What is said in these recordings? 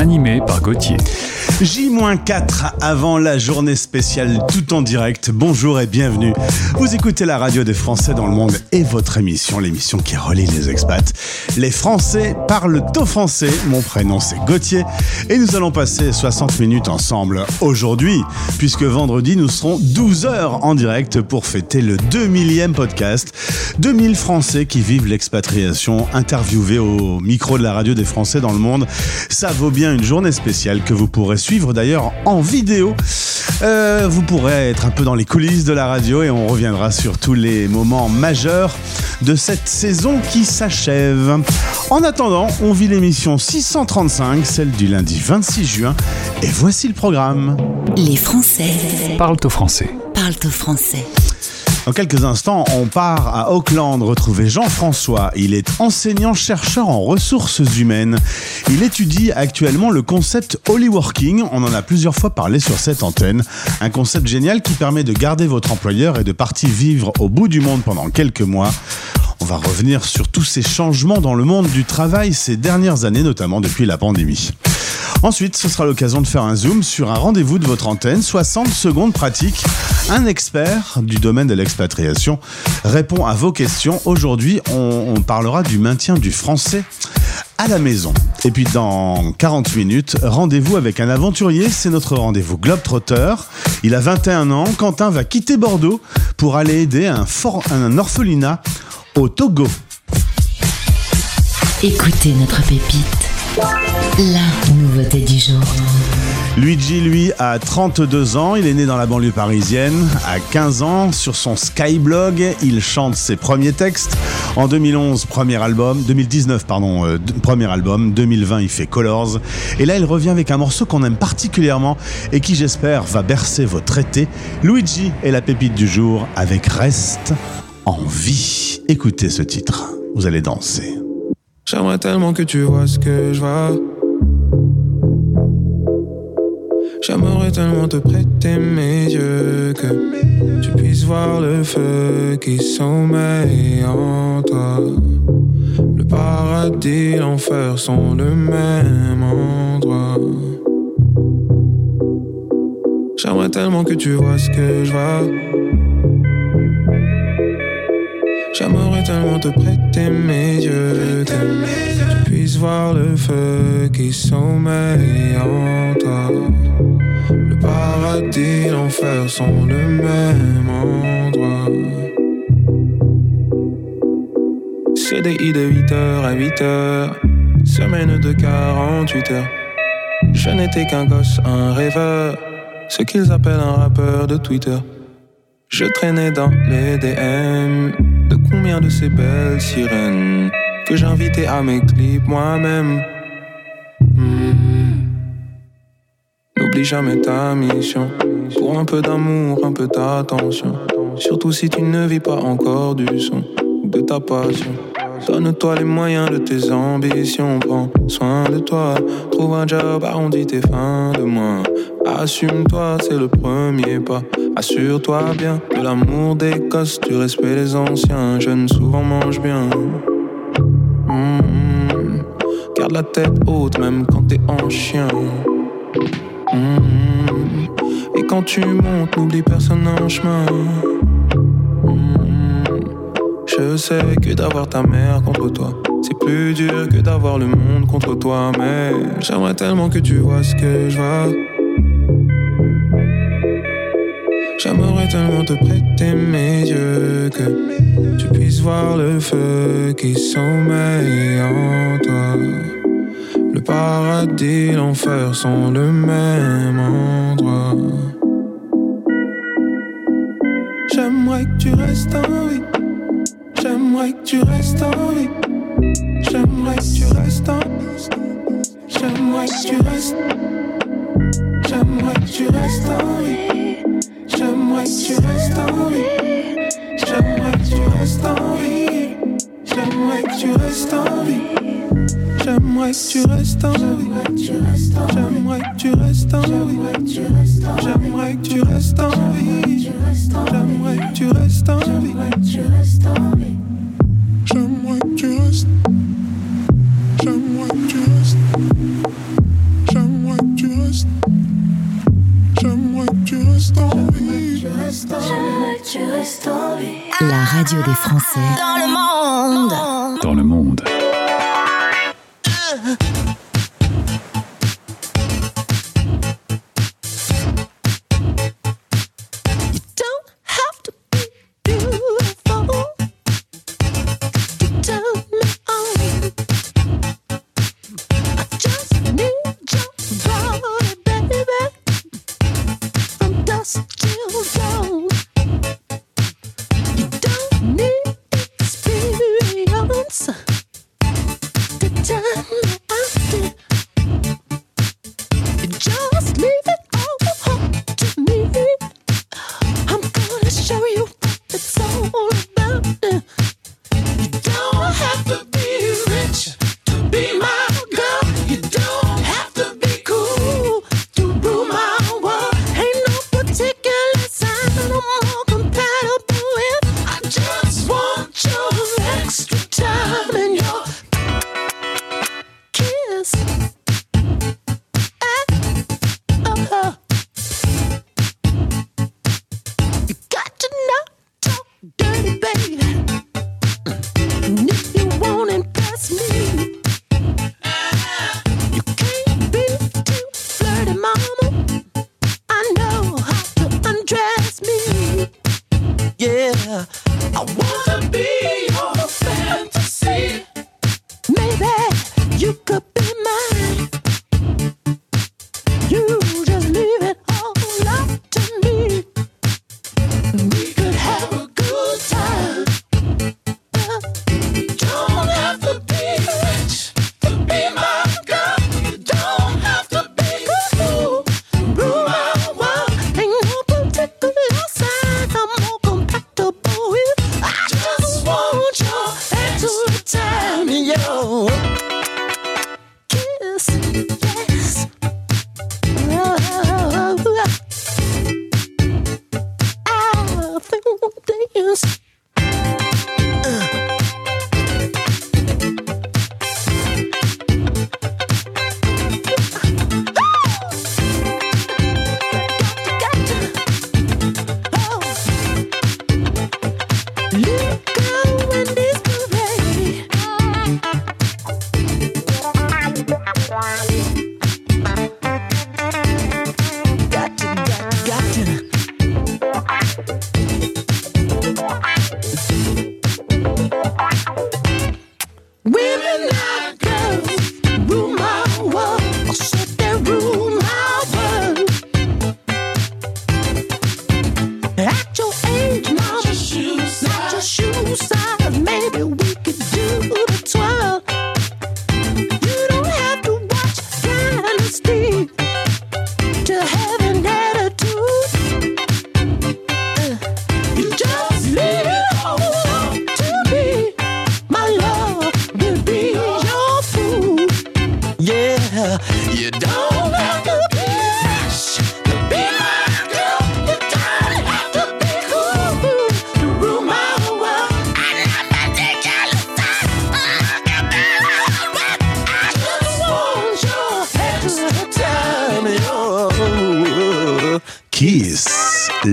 Animé par Gauthier. J-4 avant la journée spéciale tout en direct. Bonjour et bienvenue. Vous écoutez la radio des Français dans le monde et votre émission, l'émission qui relie les expats. Les Français parlent au français. Mon prénom c'est Gauthier et nous allons passer 60 minutes ensemble aujourd'hui puisque vendredi nous serons 12 heures en direct pour fêter le 2000e podcast. 2000 Français qui vivent l'expatriation interviewés au micro de la radio des Français dans le monde. Ça vaut bien une journée spéciale que vous pourrez suivre suivre d'ailleurs en vidéo. Euh, vous pourrez être un peu dans les coulisses de la radio et on reviendra sur tous les moments majeurs de cette saison qui s'achève. En attendant, on vit l'émission 635, celle du lundi 26 juin, et voici le programme. Les Français parlent au français. Parlent au français. Dans quelques instants, on part à Auckland retrouver Jean-François. Il est enseignant-chercheur en ressources humaines. Il étudie actuellement le concept Holyworking. On en a plusieurs fois parlé sur cette antenne. Un concept génial qui permet de garder votre employeur et de partir vivre au bout du monde pendant quelques mois. On va revenir sur tous ces changements dans le monde du travail ces dernières années, notamment depuis la pandémie. Ensuite, ce sera l'occasion de faire un zoom sur un rendez-vous de votre antenne, 60 secondes pratiques. Un expert du domaine de l'expatriation répond à vos questions. Aujourd'hui, on, parlera du maintien du français à la maison. Et puis dans 40 minutes, rendez-vous avec un aventurier, c'est notre rendez-vous Globetrotter. Il a 21 ans, Quentin va quitter Bordeaux pour aller aider un, un orphelinat au Togo. Écoutez notre pépite. La nouveauté du jour. Luigi, lui, a 32 ans. Il est né dans la banlieue parisienne. À 15 ans, sur son Skyblog, il chante ses premiers textes. En 2011, premier album. 2019, pardon, euh, premier album. 2020, il fait Colors. Et là, il revient avec un morceau qu'on aime particulièrement et qui, j'espère, va bercer votre été. Luigi est la pépite du jour avec Reste en vie. Écoutez ce titre. Vous allez danser. J'aimerais tellement que tu vois ce que je vois. J'aimerais tellement te prêter mes yeux que tu puisses voir le feu qui sommeille en toi. Le paradis, l'enfer sont le même endroit. J'aimerais tellement que tu vois ce que je vois. J'aimerais tellement te prêter mes yeux que tu puisses voir le feu qui sommeille en toi. Paradis, l'enfer sont le même endroit. CDI de 8h à 8h, semaine de 48 heures. Je n'étais qu'un gosse, un rêveur, ce qu'ils appellent un rappeur de Twitter. Je traînais dans les DM de combien de ces belles sirènes que j'invitais à mes clips moi-même. Jamais ta mission. Pour un peu d'amour, un peu d'attention. Surtout si tu ne vis pas encore du son de ta passion. Donne-toi les moyens de tes ambitions, prends soin de toi. Trouve un job, arrondis tes fins de mois. Assume-toi, c'est le premier pas. Assure-toi bien de l'amour des gosses, du respect des anciens. Jeunes souvent mangent bien. Mmh. Garde la tête haute, même quand t'es en chien. Mmh. Et quand tu montes, n'oublie personne en chemin. Je sais que d'avoir ta mère contre toi, c'est plus dur que d'avoir le monde contre toi. Mais j'aimerais tellement que tu vois ce que je vois. J'aimerais tellement te prêter mes yeux que tu puisses voir le feu qui sommeille en toi. Le paradis, l'enfer sont le même endroit. J'aimerais que tu restes en vie. J'aimerais que tu restes en vie. J'aimerais que tu restes en J'aimerais que tu restes. J'aimerais que tu restes en vie. J'aimerais que tu restes en vie. J'aimerais que tu restes en vie. J'aimerais que tu restes en vie. J'aimerais que tu restes en vie. J'aimerais que tu restes en vie. J'aimerais que tu restes en vie. J'aimerais que tu restes en vie. J'aimerais que tu restes. J'aimerais que tu restes. J'aimerais que tu restes. J'aimerais que tu restes en vie. La radio des Français Dans le monde. Dans le monde.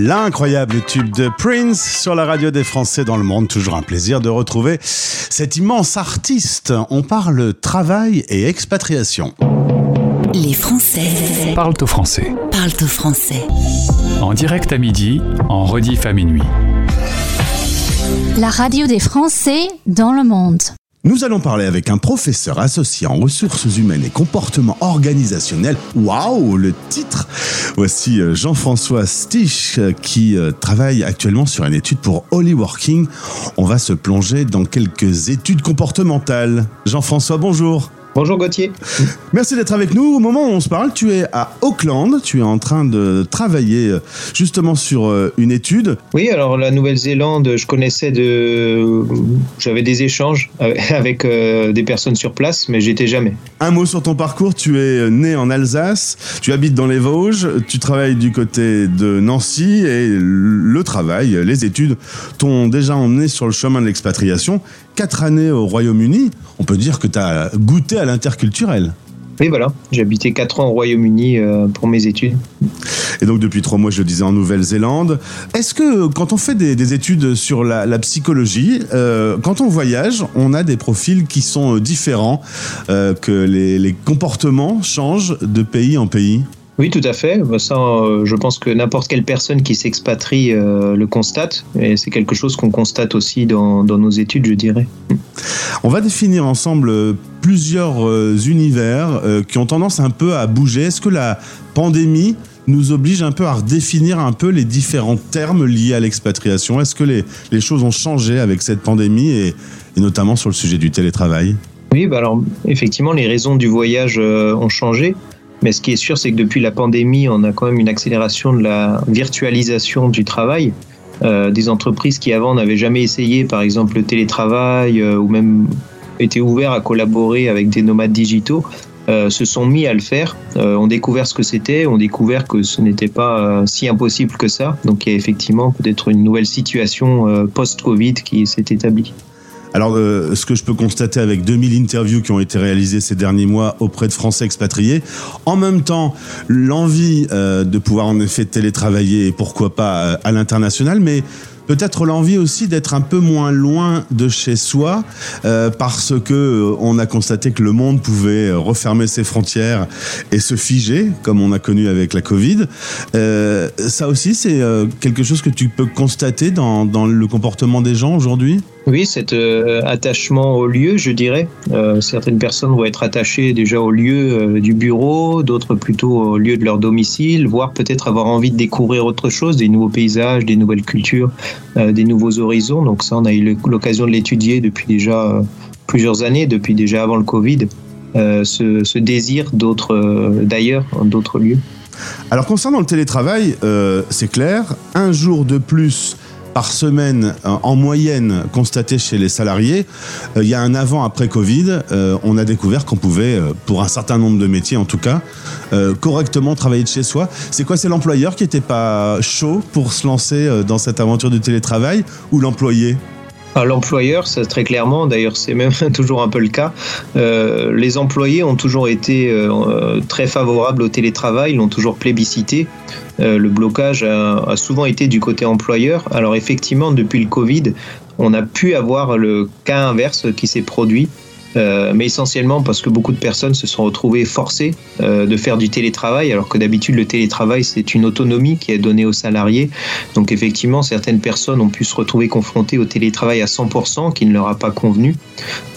L'incroyable tube de Prince sur la radio des Français dans le monde. Toujours un plaisir de retrouver cet immense artiste. On parle travail et expatriation. Les Français Parle au français. parlent au français. En direct à midi, en rediff à minuit. La radio des Français dans le monde. Nous allons parler avec un professeur associé en ressources humaines et comportement organisationnel. Waouh, le titre Voici euh, Jean-François Stich euh, qui euh, travaille actuellement sur une étude pour Holy Working. On va se plonger dans quelques études comportementales. Jean-François, bonjour. Bonjour Gauthier. Merci d'être avec nous. Au moment où on se parle, tu es à Auckland. Tu es en train de travailler euh, justement sur euh, une étude. Oui, alors la Nouvelle-Zélande, je connaissais de. J'avais des échanges avec euh, des personnes sur place, mais j'étais jamais. Un mot sur ton parcours. Tu es né en Alsace, tu habites dans les Vosges, tu travailles du côté de Nancy et le travail, les études t'ont déjà emmené sur le chemin de l'expatriation. Quatre années au Royaume-Uni, on peut dire que tu as goûté à l'interculturel. Oui, voilà. J'ai habité 4 ans au Royaume-Uni euh, pour mes études. Et donc depuis trois mois, je le disais, en Nouvelle-Zélande. Est-ce que quand on fait des, des études sur la, la psychologie, euh, quand on voyage, on a des profils qui sont euh, différents, euh, que les, les comportements changent de pays en pays? Oui, tout à fait. Bah, Ça, euh, je pense que n'importe quelle personne qui s'expatrie euh, le constate. Et c'est quelque chose qu'on constate aussi dans, dans nos études, je dirais. On va définir ensemble euh, plusieurs univers qui ont tendance un peu à bouger. Est-ce que la pandémie nous oblige un peu à redéfinir un peu les différents termes liés à l'expatriation? Est-ce que les, les choses ont changé avec cette pandémie et, et notamment sur le sujet du télétravail? Oui, bah alors effectivement, les raisons du voyage euh, ont changé. Mais ce qui est sûr, c'est que depuis la pandémie, on a quand même une accélération de la virtualisation du travail. Euh, des entreprises qui avant n'avaient jamais essayé, par exemple, le télétravail euh, ou même étaient ouverts à collaborer avec des nomades digitaux, euh, se sont mis à le faire, euh, ont découvert ce que c'était, ont découvert que ce n'était pas euh, si impossible que ça. Donc il y a effectivement peut-être une nouvelle situation euh, post-Covid qui s'est établie. Alors, euh, ce que je peux constater avec 2000 interviews qui ont été réalisées ces derniers mois auprès de Français expatriés, en même temps, l'envie euh, de pouvoir en effet télétravailler et pourquoi pas euh, à l'international, mais peut-être l'envie aussi d'être un peu moins loin de chez soi euh, parce que euh, on a constaté que le monde pouvait euh, refermer ses frontières et se figer comme on a connu avec la Covid. Ça aussi, c'est quelque chose que tu peux constater dans, le comportement des gens aujourd'hui? Oui, cet attachement au lieu, je dirais. Certaines personnes vont être attachées déjà au lieu du bureau, d'autres plutôt au lieu de leur domicile, voire peut-être avoir envie de découvrir autre chose, des nouveaux paysages, des nouvelles cultures, des nouveaux horizons. Donc ça, on a eu l'occasion de l'étudier depuis déjà euh, plusieurs années, depuis déjà avant le Covid. Euh, ce, désir d'autres, euh, d'ailleurs, d'autres lieux. Alors concernant le télétravail, euh, c'est clair, un jour de plus par semaine euh, en moyenne constaté chez les salariés, euh, il y a un avant-après Covid, euh, on a découvert qu'on pouvait, pour un certain nombre de métiers en tout cas, correctement travailler de chez soi. C'est quoi C'est l'employeur qui n'était pas chaud pour se lancer dans cette aventure du télétravail ou l'employé? L'employeur, ça très clairement, d'ailleurs c'est même toujours un peu le cas, euh, les employés ont toujours été euh, très favorables au télétravail, l'ont toujours plébiscité. Euh, le blocage a souvent été du côté employeur. Alors effectivement, depuis le Covid, on a pu avoir le cas inverse qui s'est produit. Euh, mais essentiellement parce que beaucoup de personnes se sont retrouvées forcées euh, de faire du télétravail, alors que d'habitude le télétravail c'est une autonomie qui est donnée aux salariés. Donc effectivement, certaines personnes ont pu se retrouver confrontées au télétravail à 100% qui ne leur a pas convenu.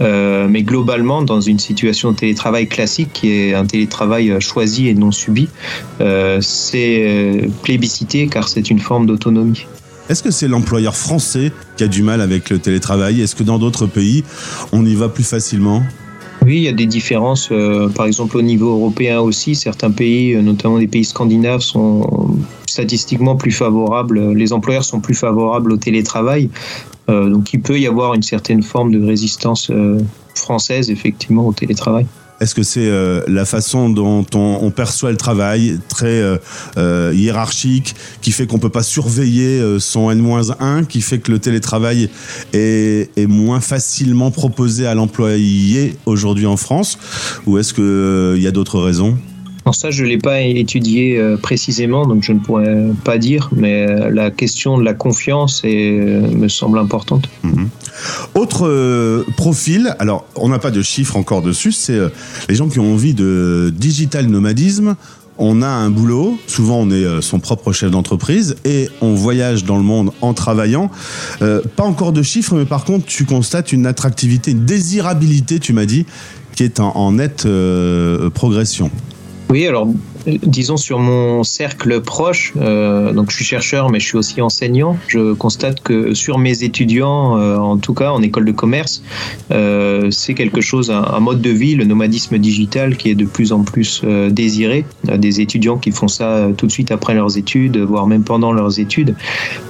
Euh, mais globalement, dans une situation de télétravail classique, qui est un télétravail choisi et non subi, c'est plébiscité car c'est une forme d'autonomie. Est-ce que c'est l'employeur français qui a du mal avec le télétravail? Est-ce que dans d'autres pays, on y va plus facilement? Oui, il y a des différences, euh, par exemple au niveau européen aussi. Certains pays, euh, notamment des pays scandinaves, sont statistiquement plus favorables. Les employeurs sont plus favorables au télétravail. Euh, donc il peut y avoir une certaine forme de résistance euh, française, effectivement, au télétravail. Est-ce que c'est euh, la façon dont on, perçoit le travail, très euh, euh, hiérarchique, qui fait qu'on peut pas surveiller son N-1, qui fait que le télétravail est, est moins facilement proposé à l'employé aujourd'hui en France? Ou est-ce qu'il y a d'autres raisons? Alors ça, je ne l'ai pas étudié euh, précisément, donc je ne pourrais pas dire, mais euh, la question de la confiance euh, me semble importante. Mhm. Autre profil, alors on n'a pas de chiffres encore dessus, c'est les gens qui ont envie de digital nomadisme. On a un boulot, souvent on est son propre chef d'entreprise et on voyage dans le monde en travaillant. Pas encore de chiffres, mais par contre tu constates une attractivité, une désirabilité, tu m'as dit, qui est en, en nette progression. Oui, alors disons sur mon cercle proche, euh, donc je suis chercheur mais je suis aussi enseignant, je constate que sur mes étudiants, euh, en tout cas en école de commerce, euh, c'est quelque chose, un, mode de vie, le nomadisme digital qui est de plus en plus désiré. Des étudiants qui font ça tout de suite après leurs études, voire même pendant leurs études.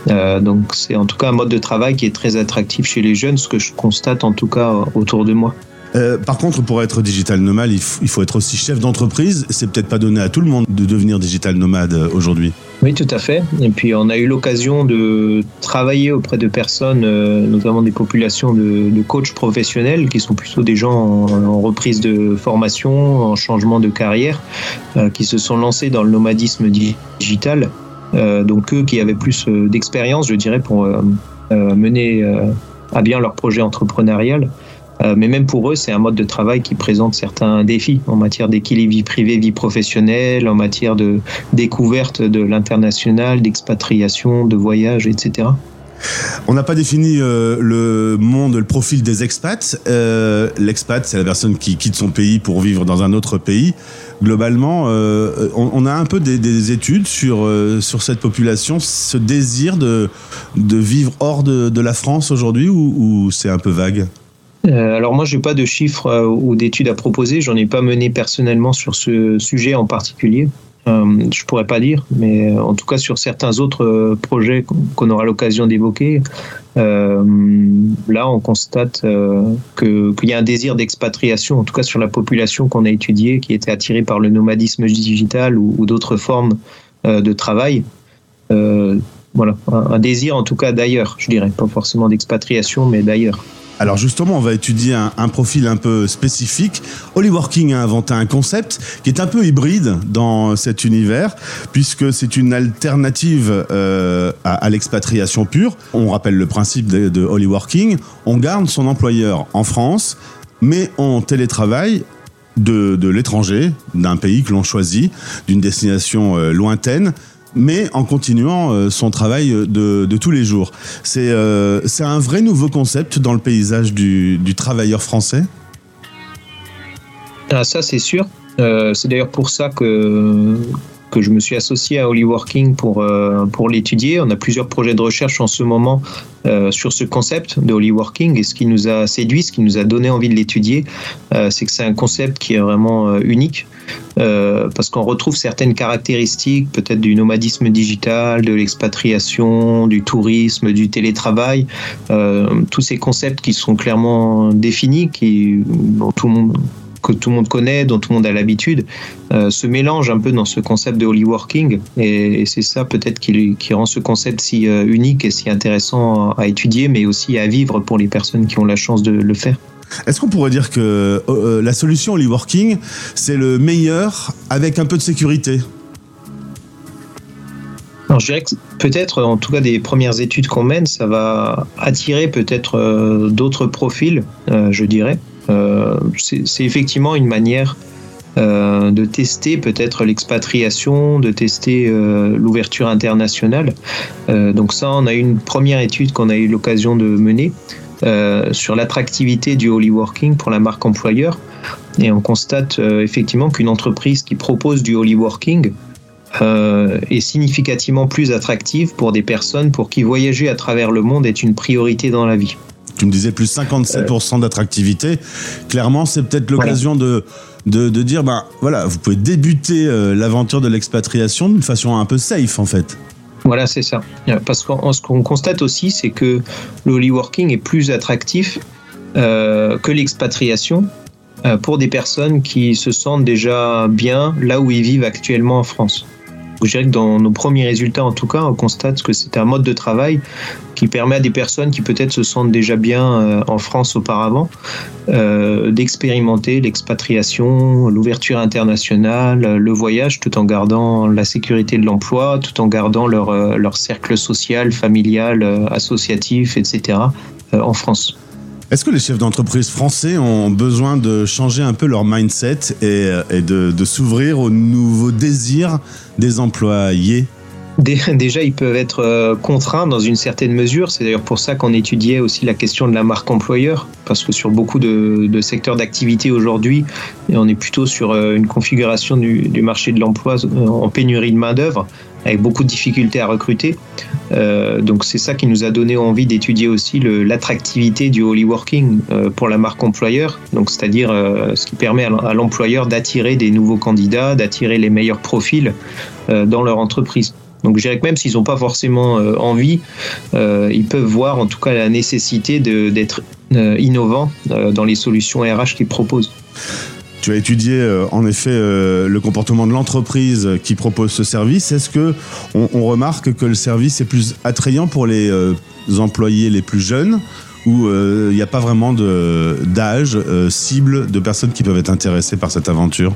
donc c'est en tout cas un mode de travail qui est très attractif chez les jeunes, ce que je constate en tout cas autour de moi. Euh, par contre, pour être digital nomade, il, faut être aussi chef d'entreprise. C'est peut-être pas donné à tout le monde de devenir digital nomade euh, aujourd'hui. Oui, tout à fait. Et puis, on a eu l'occasion de travailler auprès de personnes, euh, notamment des populations de, coachs professionnels, qui sont plutôt des gens en, reprise de formation, en changement de carrière, qui se sont lancés dans le nomadisme digital. Donc, eux qui avaient plus d'expérience, je dirais, pour mener à bien leur projet entrepreneurial. Euh, mais même pour eux, c'est un mode de travail qui présente certains défis en matière d'équilibre vie privée, vie professionnelle, en matière de découverte de l'international, d'expatriation, de voyage, etc. On n'a pas défini euh, le monde, le profil des expats. Euh, L'expat, c'est la personne qui quitte son pays pour vivre dans un autre pays. Globalement, on, a un peu des, des études sur, sur cette population, ce désir de, de vivre hors de, la France aujourd'hui ou, ou c'est un peu vague? Euh, alors moi, je n'ai pas de chiffres euh, ou d'études à proposer. J'en ai pas mené personnellement sur ce sujet en particulier. Euh, je pourrais pas dire, mais en tout cas sur certains autres projets qu'on aura l'occasion d'évoquer, là on constate qu'il y a un désir d'expatriation, en tout cas sur la population qu'on a étudiée, qui était attirée par le nomadisme digital ou, d'autres formes de travail. voilà, un désir en tout cas d'ailleurs, je dirais, pas forcément d'expatriation, mais d'ailleurs. Alors justement, on va étudier un, profil un peu spécifique. Hollyworking a inventé un concept qui est un peu hybride dans cet univers, puisque c'est une alternative euh, à, l'expatriation pure. On rappelle le principe de, de Hollyworking. On garde son employeur en France, mais on télétravaille de, de l'étranger, d'un pays que l'on choisit, d'une destination euh, lointaine, mais en continuant euh, son travail de, de tous les jours. C'est euh, un vrai nouveau concept dans le paysage du, travailleur français? Ah, Ça, c'est sûr. Euh, c'est d'ailleurs pour ça que, que je me suis associé à Hollyworking pour, euh, pour l'étudier. On a plusieurs projets de recherche en ce moment euh, sur ce concept de Hollyworking et ce qui nous a séduit, ce qui nous a donné envie de l'étudier, euh, c'est que c'est un concept qui est vraiment unique parce qu'on retrouve certaines caractéristiques peut-être du nomadisme digital, de l'expatriation, du tourisme, du télétravail, tous ces concepts qui sont clairement définis, qui, que tout le monde connaît, dont tout le monde a l'habitude, euh, se mélange un peu dans ce concept de Hollyworking. Et, et c'est ça peut-être qui, rend ce concept si euh, unique et si intéressant à, étudier, mais aussi à vivre pour les personnes qui ont la chance de le faire. Est-ce qu'on pourrait dire que euh, la solution Hollyworking, c'est le meilleur avec un peu de sécurité? Je dirais que peut-être, en tout cas des premières études qu'on mène, ça va attirer peut-être euh, d'autres profils, euh, je dirais. Euh, c'est effectivement une manière euh, de tester peut-être l'expatriation, de tester euh, l'ouverture internationale. Euh, donc ça, on a une première étude qu'on a eu l'occasion de mener sur l'attractivité du Hollyworking pour la marque employeur. Et on constate effectivement qu'une entreprise qui propose du Hollyworking euh, est significativement plus attractive pour des personnes pour qui voyager à travers le monde est une priorité dans la vie. Tu me disais plus 57% euh... d'attractivité. Clairement, c'est peut-être l'occasion voilà. de, de, de, dire, ben voilà, vous pouvez débuter euh, l'aventure de l'expatriation d'une façon un peu safe en fait. Voilà, c'est ça. Parce que ce qu'on constate aussi, c'est que le Hollyworking est plus attractif euh, que l'expatriation euh, pour des personnes qui se sentent déjà bien là où ils vivent actuellement en France. Je dirais que dans nos premiers résultats, en tout cas, on constate que c'est un mode de travail qui permet à des personnes qui peut-être se sentent déjà bien euh, en France auparavant euh, d'expérimenter l'expatriation, l'ouverture internationale, le voyage, tout en gardant la sécurité de l'emploi, tout en gardant leur, euh, leur cercle social, familial, euh, associatif, etc. euh, en France. Est-ce que les chefs d'entreprise français ont besoin de changer un peu leur mindset et, et de, s'ouvrir aux nouveaux désirs des employés? Dé- Déjà, ils peuvent être euh, contraints dans une certaine mesure. C'est d'ailleurs pour ça qu'on étudiait aussi la question de la marque employeur, parce que sur beaucoup de, secteurs d'activité aujourd'hui, on est plutôt sur euh, une configuration du, du marché de l'emploi euh, en pénurie de main-d'œuvre, avec beaucoup de difficultés à recruter. Euh, donc, c'est ça qui nous a donné envie d'étudier aussi l'attractivité du holy working euh, pour la marque employeur. Donc, c'est-à-dire euh, ce qui permet à l'employeur d'attirer des nouveaux candidats, d'attirer les meilleurs profils dans leur entreprise. Donc je dirais que même s'ils n'ont pas forcément envie, ils peuvent voir en tout cas la nécessité d'être innovants dans les solutions RH qu'ils proposent. Tu as étudié euh, en effet euh, le comportement de l'entreprise qui propose ce service. Est-ce que on, remarque que le service est plus attrayant pour les euh, employés les plus jeunes ou euh, il n'y a pas vraiment d'âge cible de personnes qui peuvent être intéressées par cette aventure?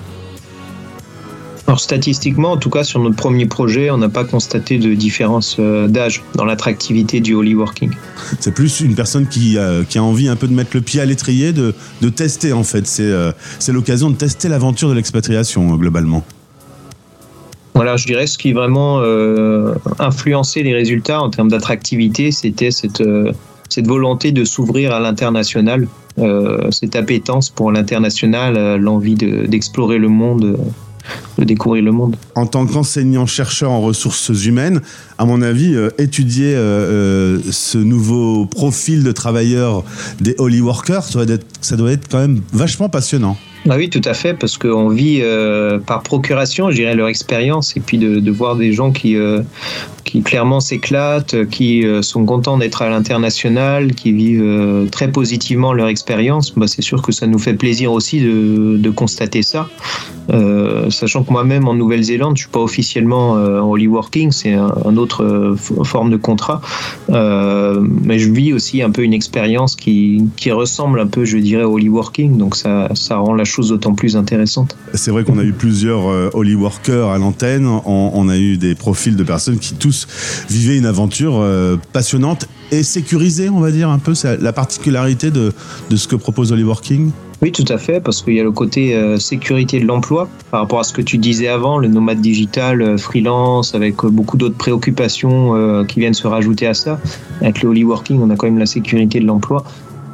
Alors statistiquement, en tout cas sur notre premier projet, on n'a pas constaté de différence euh, d'âge dans l'attractivité du holy working. C'est plus une personne qui, euh, qui a envie un peu de mettre le pied à l'étrier, de, de tester en fait. C'est euh, l'occasion de tester l'aventure de l'expatriation globalement. Voilà, je dirais ce qui vraiment euh, influencé les résultats en termes d'attractivité, c'était cette, cette volonté de s'ouvrir à l'international, cette appétence pour l'international, l'envie de- d'explorer le monde, de découvrir le monde. En tant qu'enseignant-chercheur en ressources humaines, à mon avis, euh, étudier euh, euh, ce nouveau profil de travailleurs des holy workers, ça doit, être, ça doit être quand même vachement passionnant. Ah oui, tout à fait, parce qu'on vit euh, par procuration, je dirais, leur expérience, et puis de, voir des gens qui, euh, qui clairement s'éclatent, qui euh, sont contents d'être à l'international, qui vivent très positivement leur expérience, bah, c'est sûr que ça nous fait plaisir aussi de, constater ça. Sachant que moi-même en Nouvelle-Zélande, je suis pas officiellement en holy working, c'est un, un autre forme de contrat, mais je vis aussi un peu une expérience qui, qui ressemble un peu, je dirais, au holy working, donc ça, ça rend la chose d'autant plus intéressante. C'est vrai qu'on a eu plusieurs euh, holy workers à l'antenne. On, on a eu des profils de personnes qui tous vivaient une aventure euh, passionnante et sécurisée, on va dire un peu. C'est la particularité de, de ce que propose holy working. Oui, tout à fait, parce qu'il y a le côté euh, sécurité de l'emploi par rapport à ce que tu disais avant, le nomade digital, euh, freelance, avec euh, beaucoup d'autres préoccupations qui viennent se rajouter à ça. Avec le holy working, on a quand même la sécurité de l'emploi.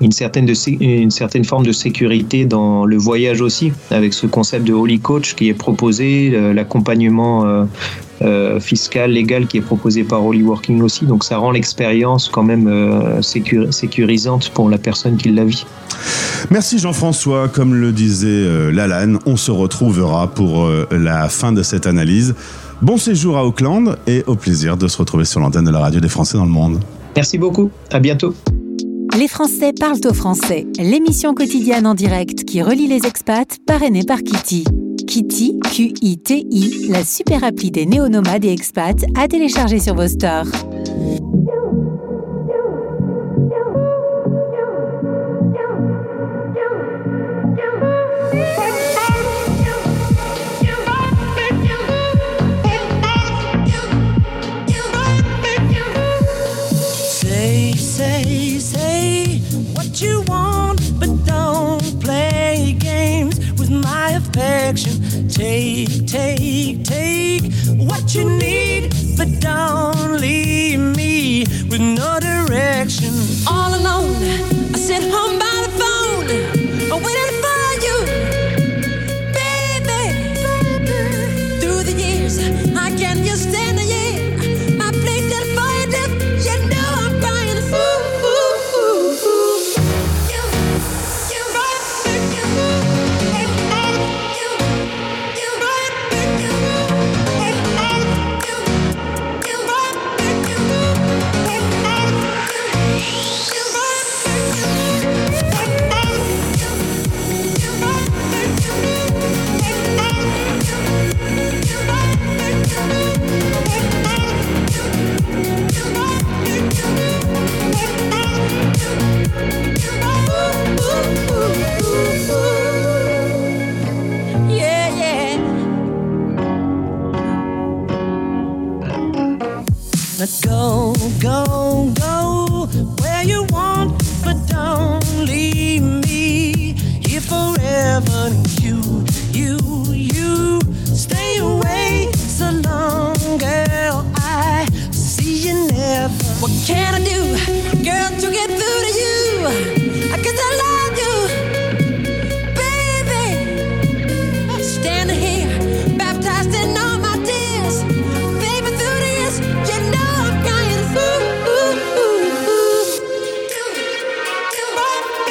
Une certaine, de sé- une certaine forme de sécurité dans le voyage aussi, avec ce concept de holy coach qui est proposé, euh, l'accompagnement euh, euh, fiscal, légal qui est proposé par Holy Working aussi. Donc ça rend l'expérience quand même euh, sécur- sécurisante pour la personne qui la vit. Merci Jean-François. Comme le disait Lalanne, on se retrouvera pour la fin de cette analyse. Bon séjour à Auckland et au plaisir de se retrouver sur l'antenne de la radio des Français dans le monde. Merci beaucoup, à bientôt. Les Français parlent au français, l'émission quotidienne en direct qui relie les expats, parrainée par Kitty. Kitty, Q-I-T-I, la super appli des néo-nomades et expats à télécharger sur vos stores. Take, take, take what you need, but don't leave me with no direction. All alone, I sit home by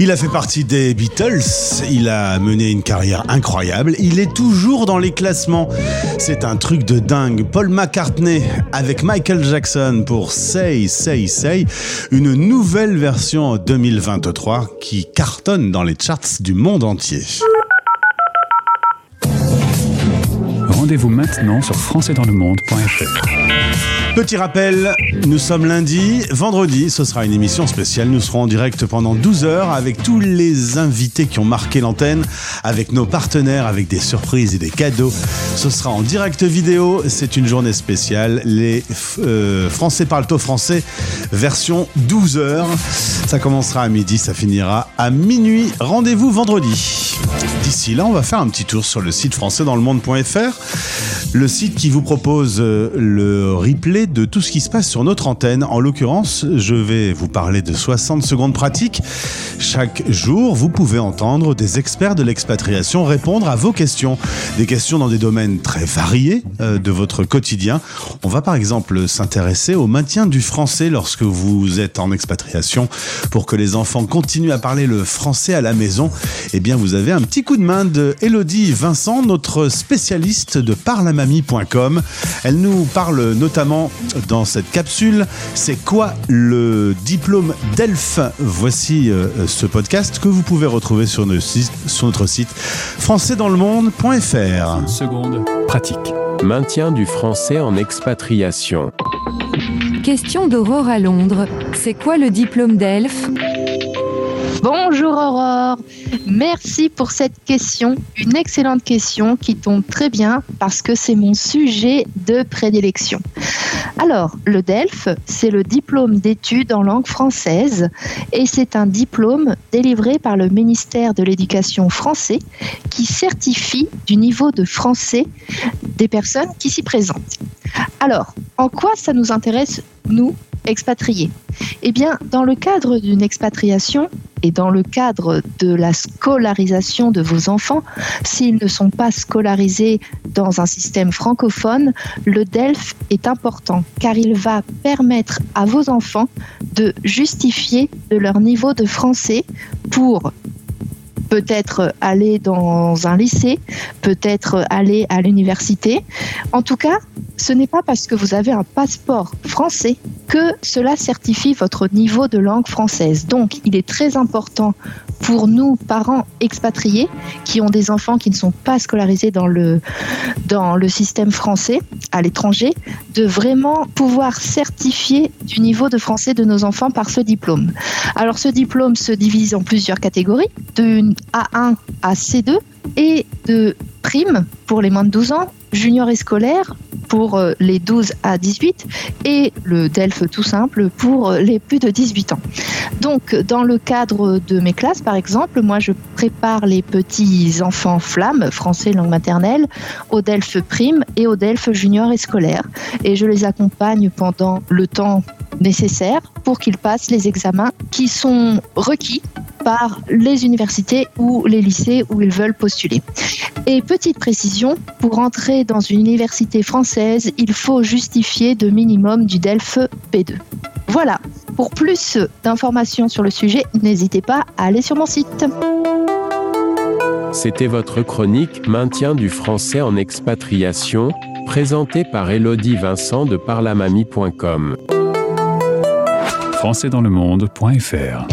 Il a fait partie des Beatles, il a mené une carrière incroyable, il est toujours dans les classements. C'est un truc de dingue. Paul McCartney avec Michael Jackson pour Say, Say, Say, une nouvelle version en 2023 qui cartonne dans les charts du monde entier. Rendez-vous maintenant sur françaisdanslemonde.fr. Petit rappel, nous sommes lundi, vendredi, ce sera une émission spéciale. Nous serons en direct pendant 12 heures avec tous les invités qui ont marqué l'antenne, avec nos partenaires, avec des surprises et des cadeaux. Ce sera en direct vidéo, c'est une journée spéciale. Les euh, Français parlent au français, version 12 heures. Ça commencera à midi, ça finira à minuit. Rendez-vous vendredi. D'ici là, on va faire un petit tour sur le site françaisdanslemonde.fr, le site qui vous propose euh, le replay de tout ce qui se passe sur notre antenne. En l'occurrence, je vais vous parler de 60 secondes pratiques. Chaque jour, vous pouvez entendre des experts de l'expatriation répondre à vos questions. Des questions dans des domaines très variés euh, de votre quotidien. On va par exemple s'intéresser au maintien du français lorsque vous êtes en expatriation pour que les enfants continuent à parler le français à la maison. Eh bien, vous avez un petit coup de main de Elodie Vincent, notre spécialiste de Elle nous parle notamment dans cette capsule, c'est quoi le diplôme d'ELF Voici euh, ce podcast que vous pouvez retrouver sur, nos sites- sur notre site françaisdanslemonde.fr. Seconde pratique. Maintien du français en expatriation. Question d'Aurore à Londres. C'est quoi le diplôme d'ELF Bonjour Aurore, merci pour cette question, une excellente question qui tombe très bien parce que c'est mon sujet de prédilection. Alors, le DELF, c'est le diplôme d'études en langue française et c'est un diplôme délivré par le ministère de l'Éducation français qui certifie du niveau de français des personnes qui s'y présentent. Alors, en quoi ça nous intéresse, nous, expatriés. Eh bien, dans le cadre d'une expatriation et dans le cadre de la scolarisation de vos enfants, s'ils ne sont pas scolarisés dans un système francophone, le DELF est important car il va permettre à vos enfants de justifier leur niveau de français pour peut-être aller dans un lycée, peut-être aller à l'université. En tout cas, ce n'est pas parce que vous avez un passeport français que cela certifie votre niveau de langue française. Donc, il est très important pour nous, parents expatriés, qui ont des enfants qui ne sont pas scolarisés dans le, système français à l'étranger, de vraiment pouvoir certifier du niveau de français de nos enfants par ce diplôme. Alors, ce diplôme se divise en plusieurs catégories, de A1 à C2 et de prime pour les moins de 12 ans, junior et scolaire pour euh, les 12 à 18 et le DELF tout simple pour euh, les plus de 18 ans. Donc, dans le cadre de mes classes, par exemple, moi, je prépare les petits enfants flammes, français langue maternelle, au DELF prime et au DELF junior et scolaire. Et je les accompagne pendant le temps nécessaire pour qu'ils passent les examens qui sont requis par les universités ou les lycées où ils veulent postuler. Et petite précision, pour entrer dans une université française, il faut justifier de minimum du DELF B2. Voilà, pour plus d'informations sur le sujet, n'hésitez pas à aller sur mon site. C'était votre chronique Maintien du français en expatriation, présentée par Elodie Vincent de parlamamie.com. françaisdanslemonde.fr.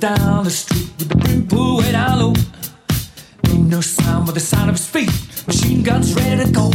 Down the street with the brim and way down low. Ain't no sound but the sound of his feet. Machine guns ready to go.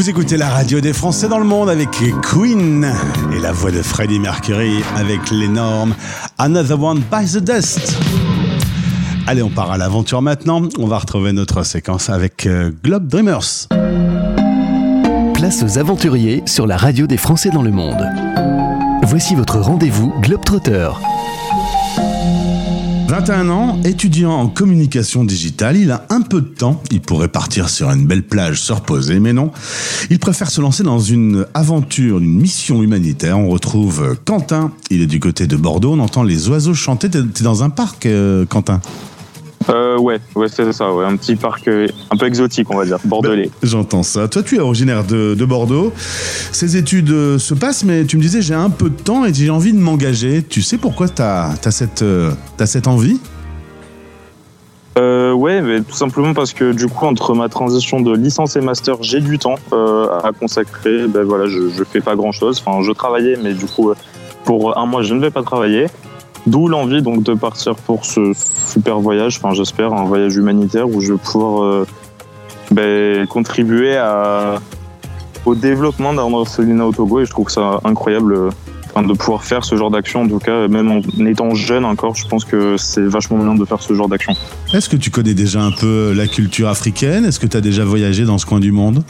Vous écoutez la radio des Français dans le monde avec Queen et la voix de Freddie Mercury avec l'énorme Another One by the Dust. Allez, on part à l'aventure maintenant. On va retrouver notre séquence avec euh, Globe Dreamers. Place aux aventuriers sur la radio des Français dans le monde. Voici votre rendez-vous Globetrotter. 21 ans, étudiant en communication digitale, il a un peu de temps, il pourrait partir sur une belle plage se reposer, mais non. Il préfère se lancer dans une aventure, une mission humanitaire. On retrouve Quentin, il est du côté de Bordeaux, on entend les oiseaux chanter. T'es dans un parc, euh, Quentin? Euh, ouais, ouais, c'est ça, ouais. Un petit parc euh, un peu exotique, on va dire, bordelais. J'entends ça. Toi, tu es originaire de, de Bordeaux. Ces études euh, se passent, mais tu me disais, j'ai un peu de temps et j'ai envie de m'engager. Tu sais pourquoi tu as, cette, euh, t'as cette envie? Euh, ouais, mais tout simplement parce que du coup, entre ma transition de licence et master, j'ai du temps à consacrer. Ben voilà, je, je fais pas grand chose. Enfin, je travaillais, mais du coup, pour un mois, je ne vais pas travailler. D'où l'envie donc de partir pour ce super voyage. Enfin, j'espère un voyage humanitaire où je vais pouvoir euh, ben, contribuer à, au développement d'un orphelinat au Togo. Et je trouve ça incroyable. euh, de pouvoir faire ce genre d'action, en tout cas, même en étant jeune encore, je pense que c'est vachement bien de faire ce genre d'action. Est-ce que tu connais déjà un peu la culture africaine? Est-ce que tu as déjà voyagé dans ce coin du monde?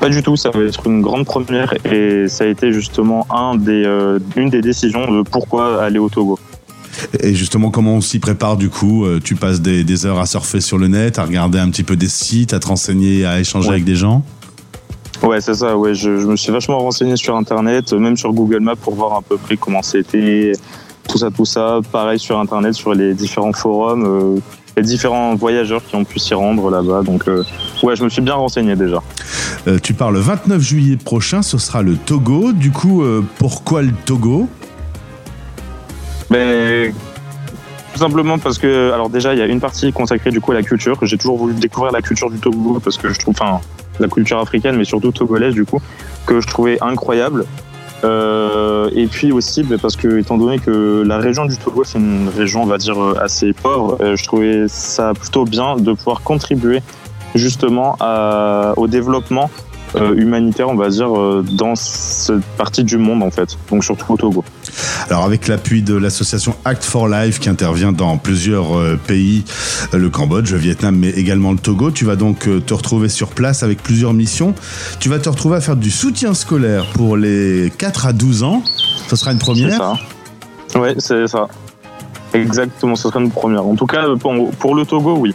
Pas du tout, ça va être une grande première et ça a été justement un des, euh, une des décisions de pourquoi aller au Togo. Et justement, comment on s'y prépare du coup Euh, Tu passes des, des heures à surfer sur le net, à regarder un petit peu des sites, à te renseigner, à échanger Ouais. avec des gens? Ouais, c'est ça, ouais, je, je me suis vachement renseigné sur Internet, même sur Google Maps pour voir à peu près comment c'était, tout ça, tout ça. Pareil sur Internet, sur les différents forums, euh, les différents voyageurs qui ont pu s'y rendre là-bas. Donc, euh, ouais, je me suis bien renseigné déjà. Euh, Tu pars le 29 juillet prochain, ce sera le Togo. Du coup, euh, pourquoi le Togo? Mais tout simplement parce que, alors déjà, il y a une partie consacrée du coup à la culture. J'ai toujours voulu découvrir la culture du Togo parce que je trouve, enfin, la culture africaine, mais surtout togolaise du coup, que je trouvais incroyable. Euh, et puis aussi bah, parce que, étant donné que la région du Togo, c'est une région, on va dire, euh, assez pauvre, euh, je trouvais ça plutôt bien de pouvoir contribuer justement à- au développement euh, humanitaire, on va dire, euh, dans cette partie du monde en fait, donc surtout au Togo. Alors avec l'appui de l'association Act for Life qui intervient dans plusieurs euh, pays, le Cambodge, le Vietnam, mais également le Togo, tu vas donc te retrouver sur place avec plusieurs missions. Tu vas te retrouver à faire du soutien scolaire pour les 4 à 12 ans. Ce sera une première. C'est ça. Ouais, c'est ça. Exactement, ce serait une première. En tout cas, pour, pour le Togo, oui.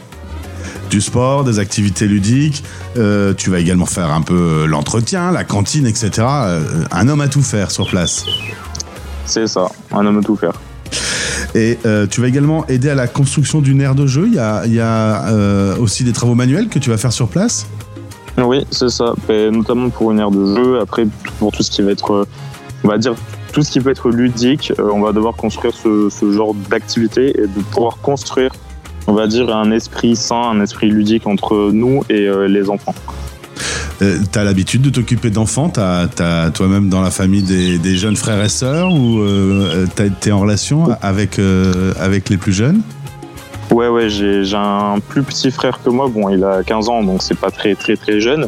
Du sport, des activités ludiques. Euh, tu vas également faire un peu euh, l'entretien, la cantine, etc. Euh, un homme à tout faire sur place. C'est ça, un homme à tout faire. Et euh, tu vas également aider à la construction d'une aire de jeu. Il y a, il y a, aussi des travaux manuels que tu vas faire sur place. Oui, c'est ça. Et notamment pour une aire de jeu. Après, pour tout ce qui va être, on va dire, tout ce qui peut être ludique, on va devoir construire ce, ce genre d'activité et de pouvoir construire, on va dire, un esprit sain, un esprit ludique entre nous et euh, les enfants. Euh, t'as l'habitude de t'occuper d'enfants? T'as as toi-même dans la famille des, des jeunes frères et sœurs ou euh, t'as- t'es en relation avec, euh, avec les plus jeunes? Ouais, ouais, j'ai un plus petit frère que moi. Bon, il a 15 ans, donc c'est pas très, très, très jeune.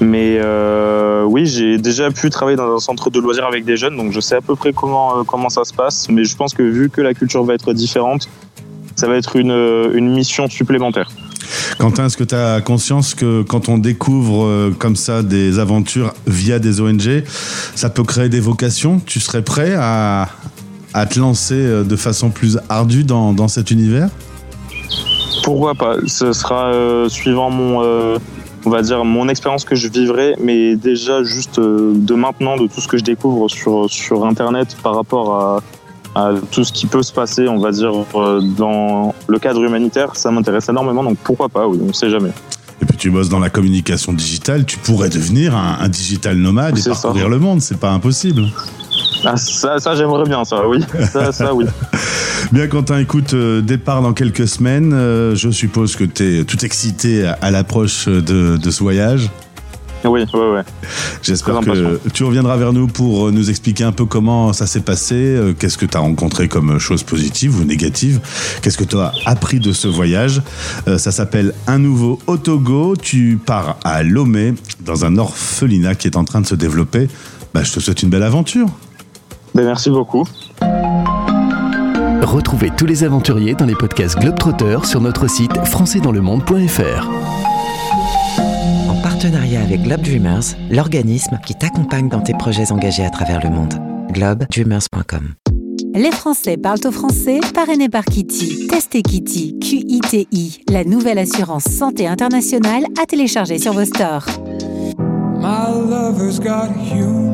Mais euh, oui, j'ai déjà pu travailler dans un centre de loisirs avec des jeunes, donc je sais à peu près comment, euh, comment ça se passe. Mais je pense que vu que la culture va être différente, ça va être une, euh, une mission supplémentaire. Quentin, est-ce que tu as conscience que quand on découvre euh, comme ça des aventures via des ONG, ça peut créer des vocations? Tu serais prêt à, à te lancer euh, de façon plus ardue dans, dans cet univers? Pourquoi pas? Ce sera euh, suivant mon, euh, on va dire, mon expérience que je vivrai, mais déjà juste de maintenant, de tout ce que je découvre sur, sur Internet par rapport à, à tout ce qui peut se passer, on va dire, euh, dans le cadre humanitaire, ça m'intéresse énormément, donc pourquoi pas, oui, on ne sait jamais. Et puis tu bosses dans la communication digitale, tu pourrais devenir un, un digital nomade et C'est ça. parcourir le monde, c'est pas impossible. Ah, ça, ça j'aimerais bien, ça, oui. Ça, ça, oui. Bien Quentin, écoute, euh, départ dans quelques semaines, euh, je suppose que tu es tout excité à, à l'approche de, de ce voyage. Oui, ouais, ouais. J'espère que tu reviendras vers nous pour euh, nous expliquer un peu comment ça s'est passé, euh, qu'est-ce que tu as rencontré comme chose positive ou négative, qu'est-ce que tu as appris de ce voyage. Euh, ça s'appelle Un nouveau au Togo. Tu pars à Lomé, dans un orphelinat qui est en train de se développer. Bah, je te souhaite une belle aventure. Ben, merci beaucoup. Retrouvez tous les aventuriers dans les podcasts Globetrotter sur notre site françaisdanslemonde.fr. Partenariat avec Globe Dreamers, l'organisme qui t'accompagne dans tes projets engagés à travers le monde. globedreamers.com Les Français parlent au français, parrainé par Kitty. Testez Kitty, Q-I-T-I, la nouvelle assurance santé internationale à télécharger sur vos stores. My lover's got humor.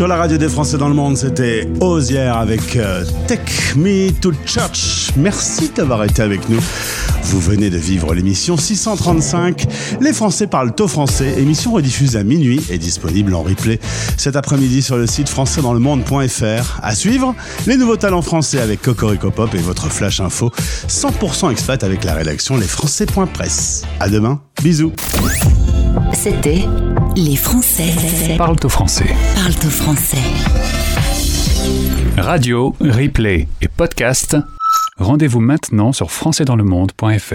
Sur la radio des Français dans le monde, c'était Osier avec euh, Take Me to Church. Merci d'avoir été avec nous. Vous venez de vivre l'émission 635. Les Français parlent au français. Émission rediffusée à minuit et disponible en replay cet après-midi sur le site françaisdanslemonde.fr. À suivre, les nouveaux talents français avec Cocorico Pop et votre flash info 100% expat avec la rédaction lesfrançais.press. À demain. Bisous. C'était Les Français Parle au français. parlent au français. Radio, replay et podcast. Rendez-vous maintenant sur françaisdanslemonde.fr.